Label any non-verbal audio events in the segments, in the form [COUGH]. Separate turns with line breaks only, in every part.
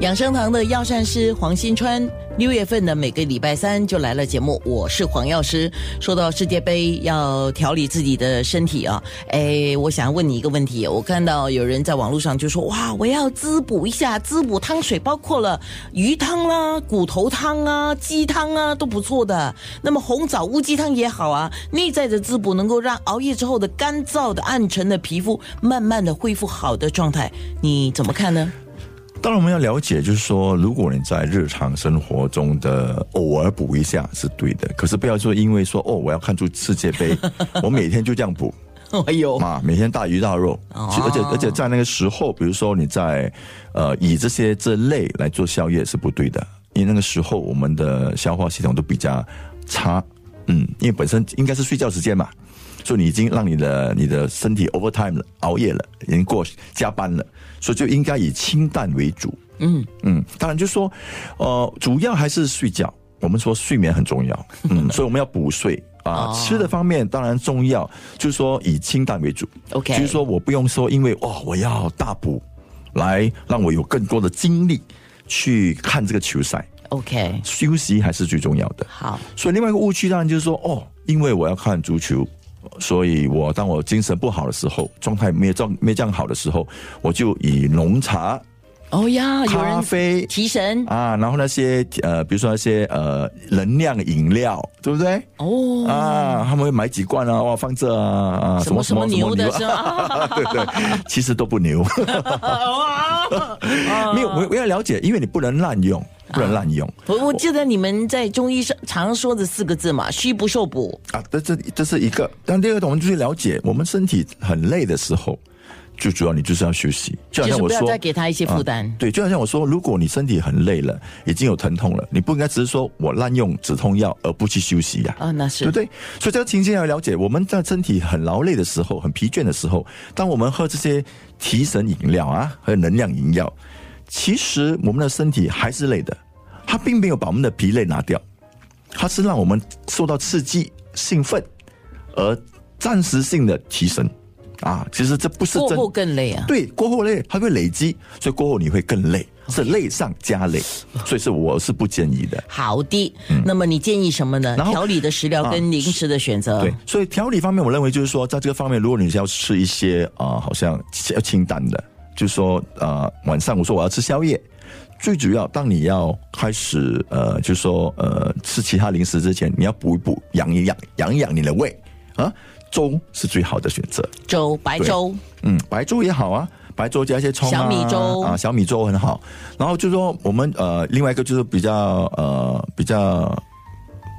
养生堂的药膳师黄新川，六月份的每个礼拜三就来了节目。我是黄药师。说到世界杯，要调理自己的身体啊，哎，我想问你一个问题。我看到有人在网络上就说，哇，我要滋补一下，滋补汤水包括了鱼汤啦、骨头汤啊、鸡汤啊，都不错的。那么红枣乌鸡汤也好啊，内在的滋补能够让熬夜之后的干燥的暗沉的皮肤慢慢的恢复好的状态，你怎么看呢？
当然，我们要了解，就是说，如果你在日常生活中的偶尔补一下是对的，可是不要说因为说哦，我要看出世界杯，[LAUGHS] 我每天就这样补，
哎呦。[LAUGHS]
啊，每天大鱼大肉，而且而且在那个时候，比如说你在呃以这些这类来做宵夜是不对的，因为那个时候我们的消化系统都比较差，嗯，因为本身应该是睡觉时间嘛。所以你已经让你的你的身体 overtime 了，熬夜了，已经过加班了，所以就应该以清淡为主。嗯嗯，当然就是说，呃，主要还是睡觉。我们说睡眠很重要，[LAUGHS] 嗯，所以我们要补睡啊。吃的方面当然重要，就是说以清淡为主。
OK，
就是说我不用说，因为哦我要大补，来让我有更多的精力去看这个球赛。
OK，
休息还是最重要的。
好，
所以另外一个误区当然就是说，哦，因为我要看足球。所以我当我精神不好的时候，状态没有状没这样好的时候，我就以浓茶。
哦呀，
咖啡
提神
啊，然后那些呃，比如说那些呃能量饮料，对不对？
哦
啊，他们会买几罐啊，哇，放这啊
啊，什么什么牛的是
吧？[LAUGHS] 对对，其实都不牛。[LAUGHS] [LAUGHS] 没有，我我要了解，因为你不能滥用。不能滥用。[LAUGHS]
我我记得你们在中医上常说的四个字嘛，虚不受补
啊。这这这是一个。但第二个，我们就去了解，我们身体很累的时候，最主要你就是要休息。
就好像我说，再给他一些负担。
对，就好像我说，如果你身体很累了，已经有疼痛了，你不应该只是说我滥用止痛药而不去休息呀。
啊，那是
对不对？所以这个情境要了解，我们在身体很劳累的时候、很疲倦的时候，当我们喝这些提神饮料啊，和能量饮料，其实我们的身体还是累的。它并没有把我们的疲累拿掉，它是让我们受到刺激、兴奋，而暂时性的提升啊。其实这不是
过后更累啊。
对，过后累，它会累积，所以过后你会更累，是累上加累，[LAUGHS] 所以是我是不建议的。
好的，那么你建议什么呢？调理的食疗跟零食的选择。
对，所以调理方面，我认为就是说，在这个方面，如果你是要吃一些啊，好像要清淡的，就是说啊，晚上我说我要吃宵夜。最主要，当你要开始呃，就说呃，吃其他零食之前，你要补一补，养一养，养一养你的胃啊。粥是最好的选择，
粥白粥，
嗯，白粥也好啊，白粥加一些葱啊，
小米粥
啊，小米粥很好。然后就说我们呃，另外一个就是比较呃比较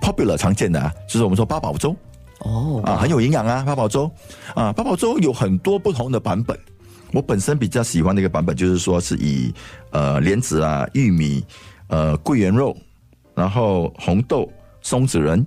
popular 常见的啊，就是我们说八宝粥
哦
啊，很有营养啊，八宝粥啊，八宝粥有很多不同的版本。我本身比较喜欢的一个版本，就是说是以呃莲子啊、玉米、呃桂圆肉，然后红豆、松子仁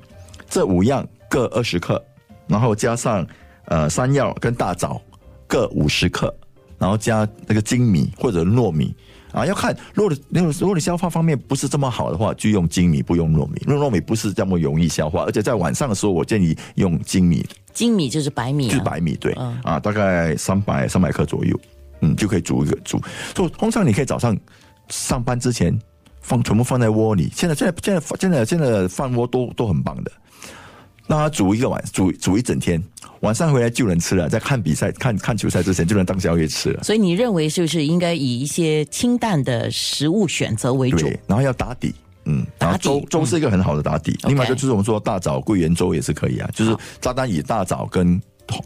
这五样各二十克，然后加上呃山药跟大枣各五十克，然后加那个粳米或者糯米。啊，要看，如果如果你消化方面不是这么好的话，就用精米，不用糯米。因为糯米不是这么容易消化，而且在晚上的时候，我建议用精米。
精米就是白米，
就是白米，对，啊，大概三百三百克左右，嗯，就可以煮一个煮。就通常你可以早上上班之前放全部放在窝里。现在现在现在现在现在饭窝都都很棒的，让他煮一个晚煮煮一整天。晚上回来就能吃了，在看比赛、看看球赛之前就能当宵夜吃了。
所以你认为是不是应该以一些清淡的食物选择为主？
对然后要打底，嗯，打粥粥是一个很好的打底。另外就是我们说大枣桂圆粥也是可以啊，就是单单以大枣跟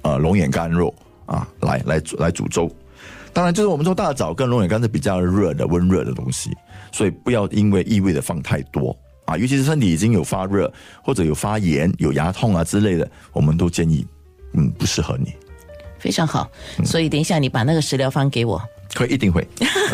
呃龙眼干肉啊来来来煮粥。当然就是我们说大枣跟龙眼干是比较热的温热的东西，所以不要因为异味的放太多啊，尤其是身体已经有发热或者有发炎、有牙痛啊之类的，我们都建议。嗯，不适合你，
非常好。所以等一下你把那个食疗方给我，
可以一定会。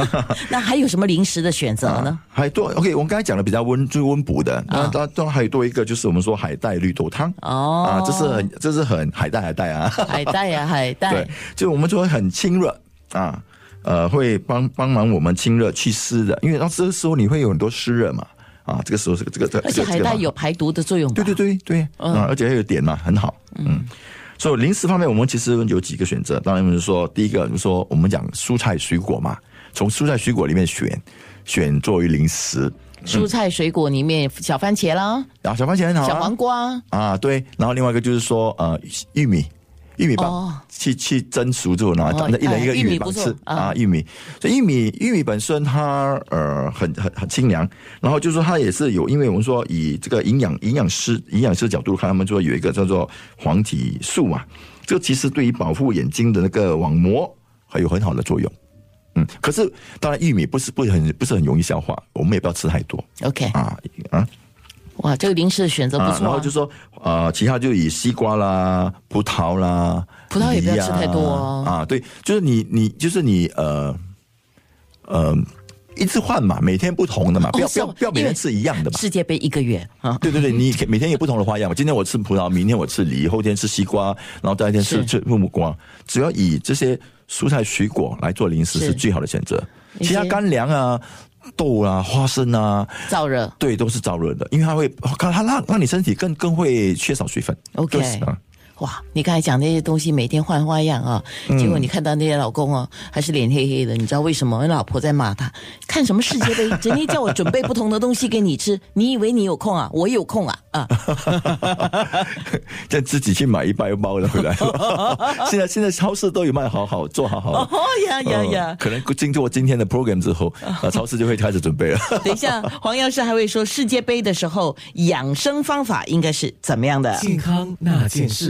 [LAUGHS]
那还有什么零食的选择呢？
还多 OK，我们刚才讲的比较温，最温补的。那当当然还有多一个，就是我们说海带绿豆汤。
哦，
啊，这是很，这是很海带海带啊，
海带呀 [LAUGHS] 海带。
对，就我们说很清热啊，呃，会帮帮忙我们清热祛湿的，因为到这个时候你会有很多湿热嘛。啊，这个时候这个这个这，
而且海带有排毒的作用。
对对对对，嗯，而且还有碘嘛，很好。嗯，所以零食方面，我们其实有几个选择。当然，就是说，第一个就是说，我们讲蔬菜水果嘛，从蔬菜水果里面选选作为零食。
蔬菜水果里面，小番茄啦，
啊，小番茄很好、啊，
小黄瓜
啊，对。然后另外一个就是说，呃，玉米，玉米棒、去去蒸熟之后呢，那、一人一个玉米棒吃啊，玉米。所以玉米玉米本身它呃很很很清凉，然后就是说它也是有，因为我们说以这个营养营养师营养师角度看，他们说有一个叫做黄体素嘛，这个其实对于保护眼睛的那个网膜还有很好的作用。嗯，可是当然玉米不是不很不是很容易消化，我们也不要吃太多。
OK
啊啊，
哇，这个零食的选择不错、啊
然后就说呃，其他就以西瓜啦、葡萄啦，
葡萄也不要吃太多哦
啊。对，就是你你就是你呃呃一次换嘛，每天不同的嘛，不要不要不要每天吃一样的嘛。
世界杯一个月啊，
对对对，你每天有不同的花样嘛。今天我吃葡萄，明天我吃梨，后天吃西瓜，然后第二天吃
是
吃木瓜。只要以这些蔬菜水果来做零食
是
是最好的选择。其他干粮啊、豆啊、花生啊，
燥热。
对，都是燥热的，因为它会它它让让你身体更更会缺少水分。
OK
啊
哇，你刚才讲那些东西，每天换花样啊，
嗯
结果你看到那些老公哦，还是脸黑黑的，你知道为什么？老婆在骂他，看什么世界杯，[LAUGHS] 整天叫我准备不同的东西给你吃，你以为你有空啊？我有空啊啊！[LAUGHS]
再自己去买一包一包的回来。[LAUGHS] 现在现在超市都有卖，好好做好好。
哦呀呀呀
嗯！可能经过今天的 program 之后，啊，超市就会开始准备了。
等一下，黄药师还会说世界杯的时候养生方法应该是怎么样的？
健康那件事。